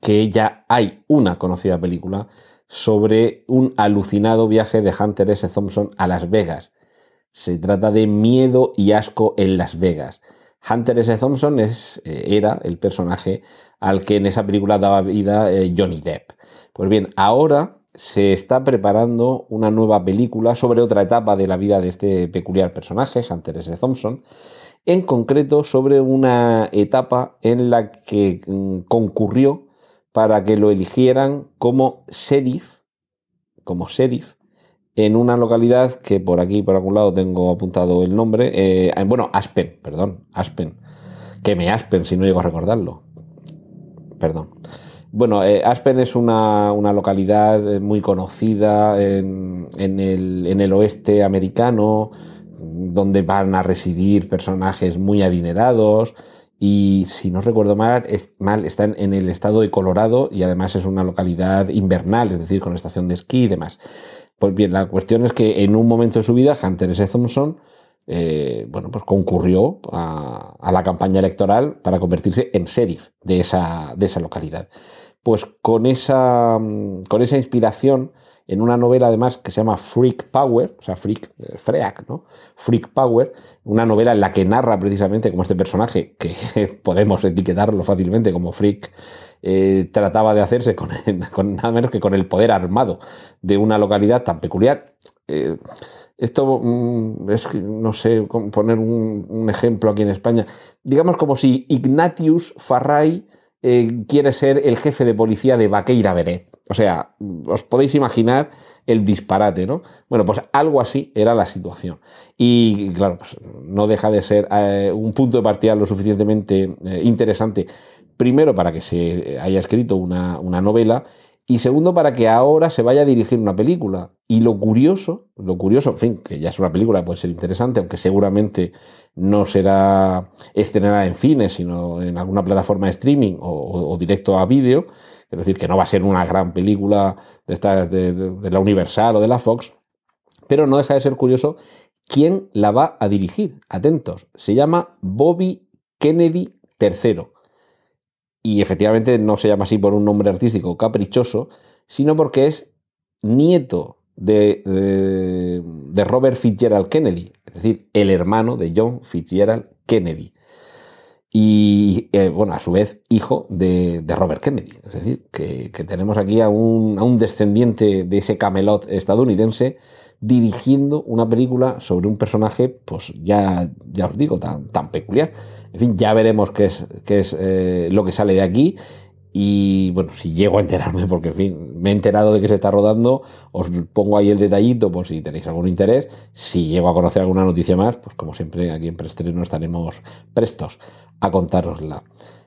que ya hay una conocida película sobre un alucinado viaje de Hunter S. Thompson a Las Vegas. Se trata de Miedo y Asco en Las Vegas. Hunter S. Thompson eh, era el personaje al que en esa película daba vida eh, Johnny Depp. Pues bien, ahora se está preparando una nueva película sobre otra etapa de la vida de este peculiar personaje, Hunter S. Thompson, en concreto sobre una etapa en la que mm, concurrió para que lo eligieran como sheriff, como sheriff, en una localidad que por aquí, por algún lado, tengo apuntado el nombre. eh, bueno, Aspen, perdón, Aspen. Que me Aspen si no llego a recordarlo. Perdón. Bueno, eh, Aspen es una, una localidad eh, muy conocida en, el, en el oeste americano, donde van a residir personajes muy adinerados. Y si no recuerdo mal, es, mal, está en, en el estado de Colorado y además es una localidad invernal, es decir, con estación de esquí y demás. Pues bien, la cuestión es que en un momento de su vida, Hunter S. Thompson, eh, bueno, pues concurrió a, la campaña electoral para convertirse en sheriff de esa, de esa localidad. Pues con esa, con esa inspiración, en una novela además que se llama Freak Power, o sea, Freak, Freak, ¿no? Freak Power, una novela en la que narra precisamente como este personaje, que podemos etiquetarlo fácilmente como Freak, eh, trataba de hacerse con, nada menos que con el poder armado de una localidad tan peculiar. Eh, esto mm, es no sé poner un, un, ejemplo aquí en España. Digamos como si Ignatius Farray eh, quiere ser el jefe de policía de Vaqueira Beret. O sea, os podéis imaginar el disparate, ¿no? Bueno, pues algo así era la situación. Y claro, pues no deja de ser eh, un punto de partida lo suficientemente eh, interesante. Primero, para que se haya escrito una, una novela y segundo, para que ahora se vaya a dirigir una película. Y lo curioso, lo curioso, en fin, que ya es una película, puede ser interesante, aunque seguramente no será estrenada en cines, sino en alguna plataforma de streaming o, directo a vídeo. Es decir, que no va a ser una gran película de, esta, de, de la Universal o de la Fox, pero no deja de ser curioso quién la va a dirigir. Atentos, se llama Bobby Kennedy III y efectivamente no se llama así por un nombre artístico caprichoso, sino porque es nieto de, de, de, Robert Fitzgerald Kennedy, es decir, el hermano de John Fitzgerald Kennedy. Y eh, bueno, a su vez, hijo de, de Robert Kennedy. Es decir, que, que tenemos aquí a un, a un, descendiente de ese camelot estadounidense dirigiendo una película sobre un personaje, pues ya, ya os digo, tan, tan peculiar. En fin, ya veremos qué es, qué es eh, lo que sale de aquí. Y bueno, si llego a enterarme, porque en fin, me he enterado de que se está rodando, os pongo ahí el detallito por si tenéis algún interés. Si llego a conocer alguna noticia más, pues como siempre aquí en Preestreno estaremos prestos a contárosla.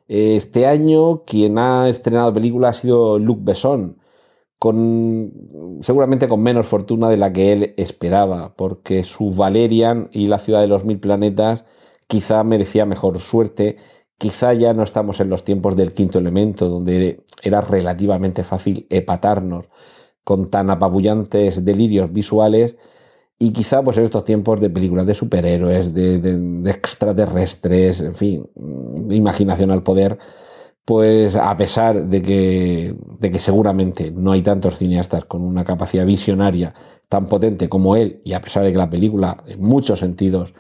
Este año quien ha estrenado película ha sido Luc Besson, con seguramente con menos fortuna de la que él esperaba, porque su Valerian y la ciudad de los mil planetas quizá merecía mejor suerte Quizá ya no estamos en los tiempos del quinto elemento, donde era relativamente fácil epatarnos con tan apabullantes delirios visuales, y quizá pues en estos tiempos de películas de superhéroes, de, de, extraterrestres, en fin, de imaginación al poder, pues a pesar de que, de que seguramente no hay tantos cineastas con una capacidad visionaria tan potente como él, y a pesar de que la película en muchos sentidos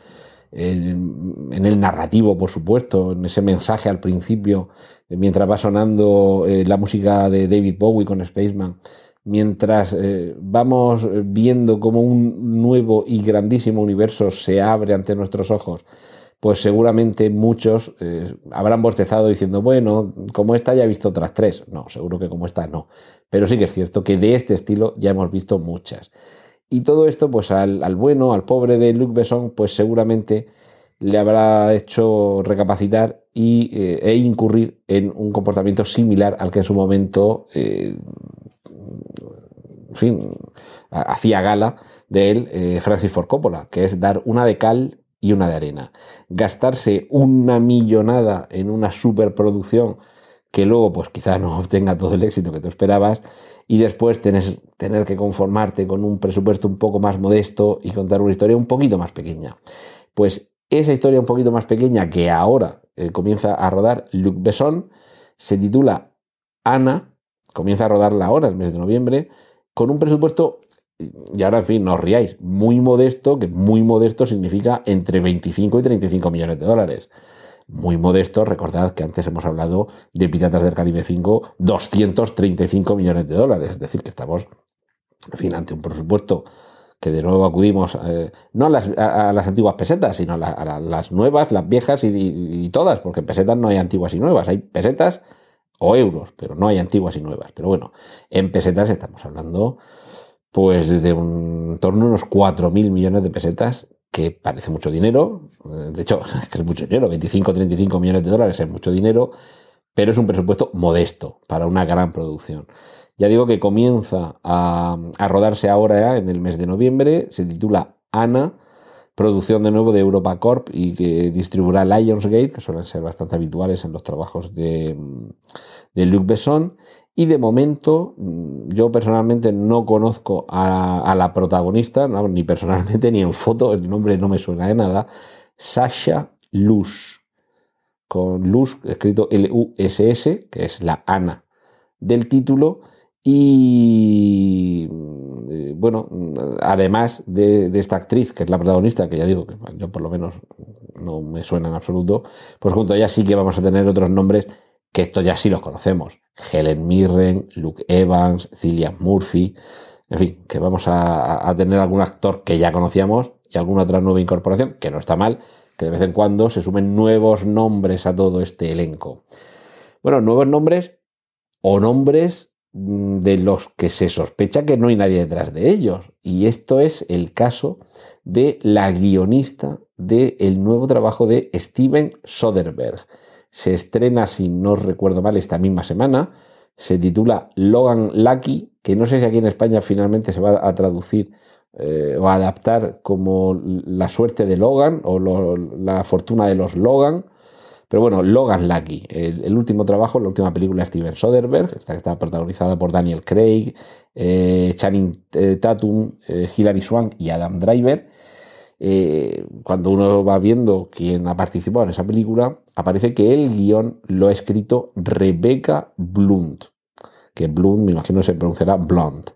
en, en, el narrativo, por supuesto, en ese mensaje al principio, mientras va sonando eh, la música de David Bowie con Spaceman, mientras eh, vamos viendo cómo un nuevo y grandísimo universo se abre ante nuestros ojos, pues seguramente muchos eh, habrán bostezado diciendo, bueno, como esta ya he visto otras tres. No, seguro que como esta no. Pero sí que es cierto que de este estilo ya hemos visto muchas. Y todo esto, pues al, bueno, al pobre de Luc Besson, pues seguramente le habrá hecho recapacitar y, eh, e incurrir en un comportamiento similar al que en su momento, en fin, hacía gala de él eh, Francis Ford Coppola, que es dar una de cal y una de arena. Gastarse una millonada en una superproducción que luego, pues quizá no obtenga todo el éxito que tú esperabas, y después tener, que conformarte con un presupuesto un poco más modesto y contar una historia un poquito más pequeña. Pues esa historia un poquito más pequeña que ahora eh, comienza a rodar Luc Besson se titula Ana, comienza a rodarla ahora, el mes de noviembre, con un presupuesto, y ahora en fin, no os riáis, muy modesto, que muy modesto significa entre 25 y 35 millones de dólares muy modesto. Recordad que antes hemos hablado de Piratas del Caribe 5, 235 millones de dólares. Es decir, que estamos, en fin, ante un presupuesto que de nuevo acudimos eh, no a las, a, las, antiguas pesetas, sino a, a, las nuevas, las viejas y, y, todas, porque pesetas no hay antiguas y nuevas, hay pesetas o euros, pero no hay antiguas y nuevas. Pero bueno, en pesetas estamos hablando pues de un, en torno a unos 4.000 millones de pesetas, que parece mucho dinero, de hecho es mucho dinero, 25 35 millones de dólares es mucho dinero, pero es un presupuesto modesto para una gran producción. Ya digo que comienza a, a rodarse ahora en el mes de noviembre, se titula Ana, producción de nuevo de Europa Corp y que distribuirá Lionsgate, que suelen ser bastante habituales en los trabajos de, de Luc Besson. Y de momento, yo personalmente no conozco a, la protagonista, ni personalmente ni en foto, el nombre no me suena de nada, Sasha Luz, con Luz escrito L-U-S-S, que es la Ana del título, y bueno, además de, de, esta actriz, que es la protagonista, que ya digo que yo por lo menos no me suena en absoluto, pues junto a ella sí que vamos a tener otros nombres que estos ya sí los conocemos. Helen Mirren, Luke Evans, Cillian Murphy, en fin, que vamos a, a, tener algún actor que ya conocíamos y alguna otra nueva incorporación, que no está mal, que de vez en cuando se sumen nuevos nombres a todo este elenco. Bueno, nuevos nombres o nombres de los que se sospecha que no hay nadie detrás de ellos. Y esto es el caso de la guionista del el nuevo trabajo de Steven Soderbergh. Se estrena, si no recuerdo mal, esta misma semana. Se titula Logan Lucky, que no sé si aquí en España finalmente se va a traducir eh, o a adaptar como La suerte de Logan o La fortuna de los Logan. Pero bueno, Logan Lucky, el, último trabajo, la última película de Steven Soderbergh, esta que está protagonizada por Daniel Craig, eh, Channing eh, Tatum, eh, Hilary Swank y Adam Driver. Cuando uno va viendo quién ha participado en esa película, aparece que el guion lo ha escrito Rebecca Blunt, que Blunt me imagino se pronunciará Blunt.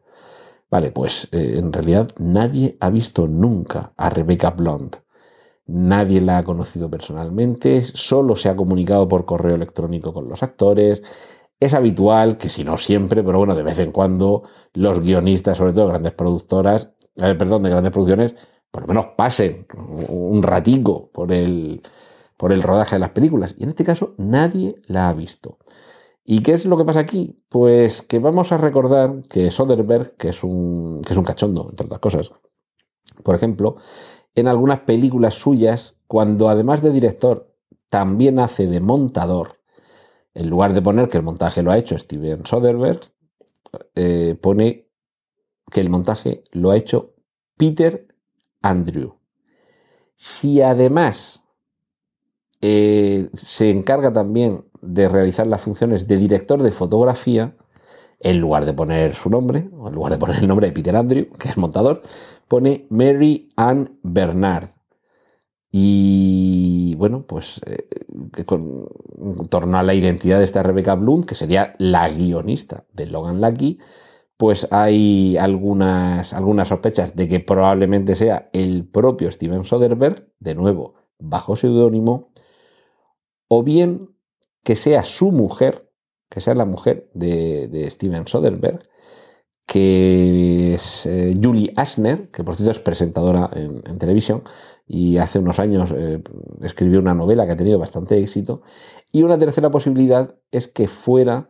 Vale, pues en realidad nadie ha visto nunca a Rebecca Blunt. Nadie la ha conocido personalmente, solo se ha comunicado por correo electrónico con los actores. Es habitual que, si no siempre, pero bueno, de vez en cuando, los guionistas, sobre todo grandes productoras, eh, perdón, de grandes producciones, por lo menos pasen un ratico por el, por el rodaje de las películas. Y en este caso, nadie la ha visto. ¿Y qué es lo que pasa aquí? Pues que vamos a recordar que Soderbergh, que es un, que es un cachondo, entre otras cosas, por ejemplo, en algunas películas suyas, cuando además de director también hace de montador, en lugar de poner que el montaje lo ha hecho Steven Soderbergh, eh, pone que el montaje lo ha hecho Peter Andrew. Si además eh, se encarga también de realizar las funciones de director de fotografía, en lugar de poner su nombre, o en lugar de poner el nombre de Peter Andrew, que es montador, pone Mary Ann Bernard. Y bueno, pues eh, con, en torno a la identidad de esta Rebecca Bloom, que sería la guionista de Logan Lucky, pues hay algunas, algunas sospechas de que probablemente sea el propio Steven Soderbergh, de nuevo, bajo seudónimo, o bien que sea su mujer, que sea la mujer de, de Steven Soderbergh, que es eh, Julie Asner, que por cierto es presentadora en, televisión y hace unos años eh, escribió una novela que ha tenido bastante éxito. Y una tercera posibilidad es que fuera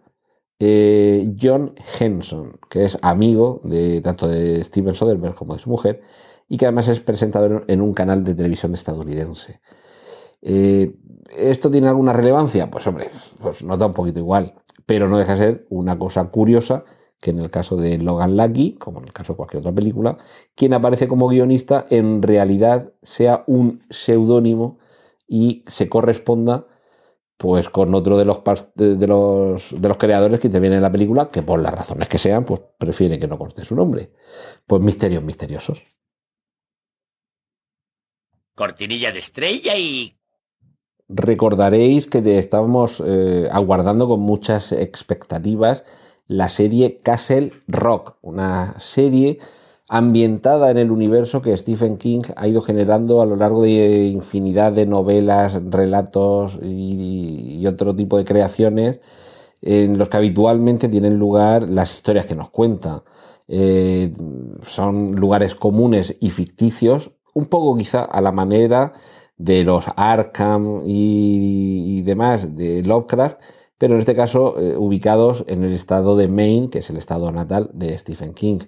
eh, John Henson, que es amigo de tanto de Steven Soderbergh como de su mujer y que además es presentador en un canal de televisión estadounidense. ¿Esto tiene alguna relevancia? Pues hombre, pues nos da un poquito igual, pero no deja de ser una cosa curiosa que en el caso de Logan Lucky, como en el caso de cualquier otra película, quien aparece como guionista en realidad sea un seudónimo y se corresponda pues con otro de los, de los, de los creadores que interviene en la película, que por las razones que sean, pues prefiere que no conste su nombre. Pues misterios misteriosos. Cortinilla de estrella y... Recordaréis que estábamos eh, aguardando con muchas expectativas la serie Castle Rock, una serie ambientada en el universo que Stephen King ha ido generando a lo largo de infinidad de novelas, relatos y, otro tipo de creaciones en los que habitualmente tienen lugar las historias que nos cuenta. eh, son lugares comunes y ficticios, un poco quizá a la manera de los Arkham y, demás de Lovecraft, pero en este caso eh, ubicados en el estado de Maine, que es el estado natal de Stephen King.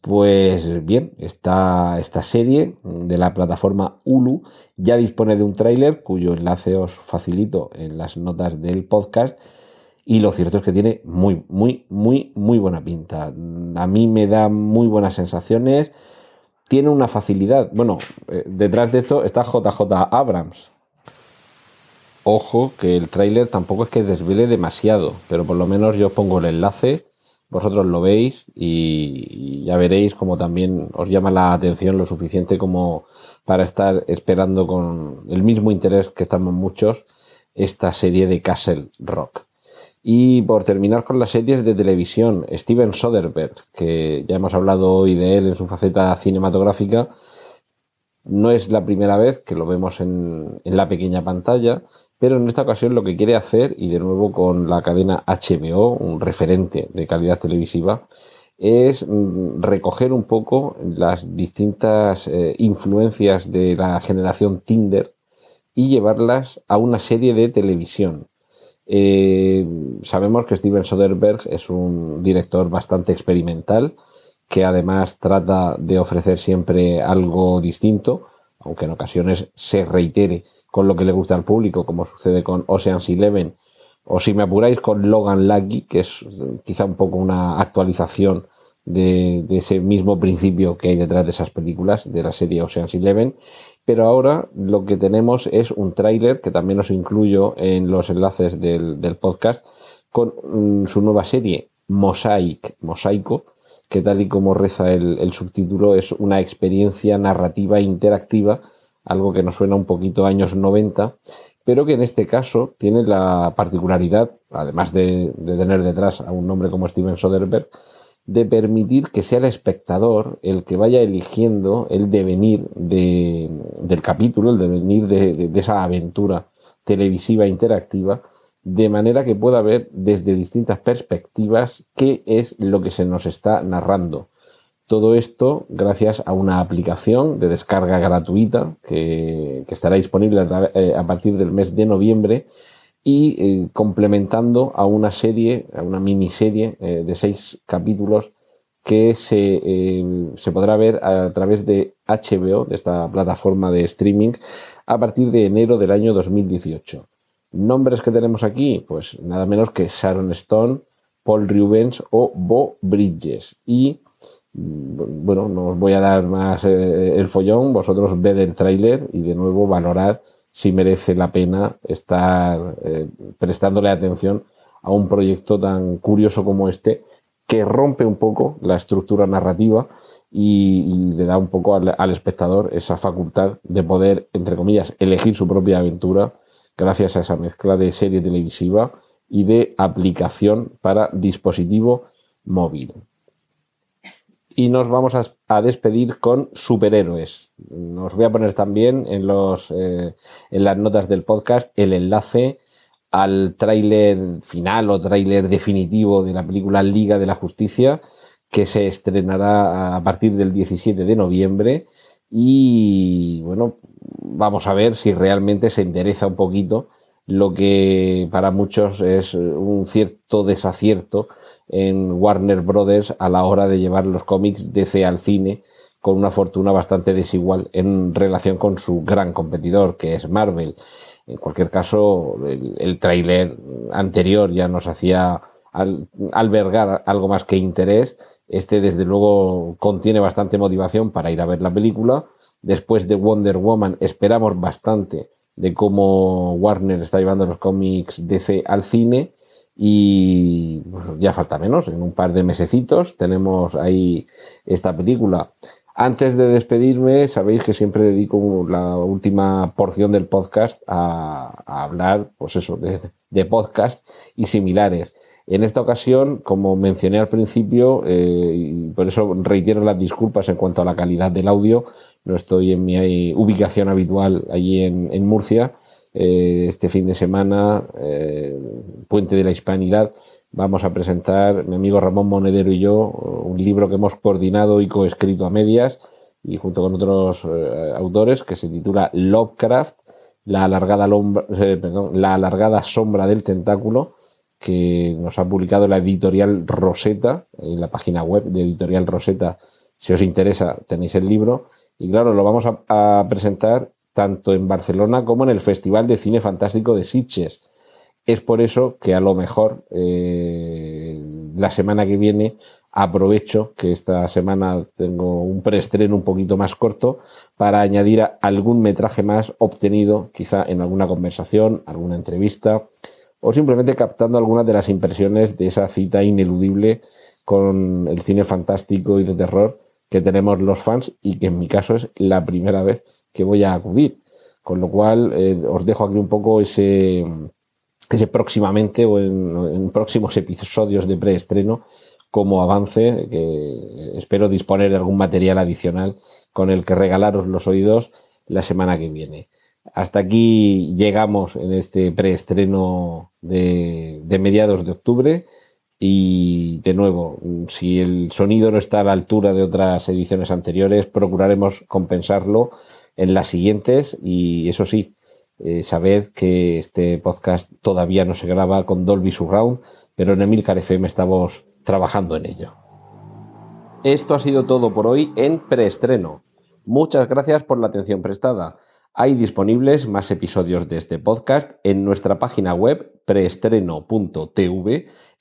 Pues bien, esta, esta serie de la plataforma Hulu ya dispone de un tráiler cuyo enlace os facilito en las notas del podcast y lo cierto es que tiene muy, muy, muy, muy buena pinta. A mí me da muy buenas sensaciones. Tiene una facilidad. Bueno, eh, detrás de esto está JJ Abrams. Ojo que el tráiler tampoco es que desvele demasiado, pero por lo menos yo pongo el enlace vosotros lo veis y, ya veréis como también os llama la atención lo suficiente como para estar esperando con el mismo interés que estamos muchos esta serie de Castle Rock. Y por terminar con las series de televisión, Steven Soderbergh, que ya hemos hablado hoy de él en su faceta cinematográfica, no es la primera vez que lo vemos en la pequeña pantalla pero en esta ocasión lo que quiere hacer, y de nuevo con la cadena HBO, un referente de calidad televisiva, es mm, recoger un poco las distintas eh, influencias de la generación Tinder y llevarlas a una serie de televisión. Eh, sabemos que Steven Soderbergh es un director bastante experimental, que además trata de ofrecer siempre algo distinto, aunque en ocasiones se reitere con lo que le gusta al público, como sucede con Ocean's Eleven, o si me apuráis con Logan Lucky, que es quizá un poco una actualización de, ese mismo principio que hay detrás de esas películas, de la serie Ocean's Eleven. Pero ahora lo que tenemos es un tráiler que también os incluyo en los enlaces del, podcast con mm, su nueva serie Mosaic, Mosaico, que tal y como reza el subtítulo es una experiencia narrativa interactiva algo que nos suena un poquito años 90, pero que en este caso tiene la particularidad, además de, tener detrás a un nombre como Steven Soderbergh, de permitir que sea el espectador el que vaya eligiendo el devenir del capítulo, el devenir de, de esa aventura televisiva interactiva, de manera que pueda ver desde distintas perspectivas qué es lo que se nos está narrando todo esto gracias a una aplicación de descarga gratuita que, estará disponible eh, a, partir del mes de noviembre y eh, complementando a una serie, a una miniserie eh, de seis capítulos que se, se, podrá ver a través de HBO, de esta plataforma de streaming, a partir de enero del año 2018. Nombres que tenemos aquí, pues nada menos que Sharon Stone, Paul Rubens o Bo Bridges. Y bueno, no os voy a dar más eh, el follón, vosotros ved el tráiler y de nuevo valorad si merece la pena estar eh, prestándole atención a un proyecto tan curioso como este que rompe un poco la estructura narrativa y, le da un poco al, al, espectador esa facultad de poder, entre comillas, elegir su propia aventura gracias a esa mezcla de serie televisiva y de aplicación para dispositivo móvil y nos vamos a, despedir con superhéroes. Nos voy a poner también en, los, eh, en las notas del podcast el enlace al tráiler final o tráiler definitivo de la película Liga de la Justicia que se estrenará a partir del 17 de noviembre y bueno, vamos a ver si realmente se endereza un poquito lo que para muchos es un cierto desacierto en Warner Brothers a la hora de llevar los cómics DC al cine con una fortuna bastante desigual en relación con su gran competidor, que es Marvel. En cualquier caso, el, el tráiler anterior ya nos hacía albergar algo más que interés. Este, desde luego, contiene bastante motivación para ir a ver la película. Después de Wonder Woman, esperamos bastante de cómo Warner está llevando los cómics DC al cine y ya falta menos, en un par de mesecitos tenemos ahí esta película. Antes de despedirme, sabéis que siempre dedico la última porción del podcast a, hablar, pues eso, de, podcast y similares. En esta ocasión, como mencioné al principio, eh, y por eso reitero las disculpas en cuanto a la calidad del audio, no estoy en mi ubicación habitual allí en Murcia, este fin de semana, Puente de la Hispanidad, vamos a presentar mi amigo Ramón Monedero y yo un libro que hemos coordinado y coescrito a medias y junto con otros autores que se titula Lovecraft, la alargada, la alargada sombra del tentáculo que nos ha publicado la editorial Rosetta, en la página web de editorial Rosetta, si os interesa tenéis el libro, y claro, lo vamos a, presentar tanto en Barcelona como en el Festival de Cine Fantástico de Sitges. Es por eso que a lo mejor eh, la semana que viene aprovecho que esta semana tengo un preestreno un poquito más corto para añadir algún metraje más obtenido quizá en alguna conversación, alguna entrevista o simplemente captando algunas de las impresiones de esa cita ineludible con el cine fantástico y de terror que tenemos los fans y que en mi caso es la primera vez que voy a acudir. Con lo cual eh, os dejo aquí un poco ese, ese próximamente o en, próximos episodios de preestreno como avance, que espero disponer de algún material adicional con el que regalaros los oídos la semana que viene. Hasta aquí llegamos en este preestreno de, de mediados de octubre. Y de nuevo, si el sonido no está a la altura de otras ediciones anteriores, procuraremos compensarlo en las siguientes. Y eso sí, eh, sabed que este podcast todavía no se graba con Dolby Surround, pero en Emilcar FM estamos trabajando en ello. Esto ha sido todo por hoy en preestreno. Muchas gracias por la atención prestada. Hay disponibles más episodios de este podcast en nuestra página web preestreno.tv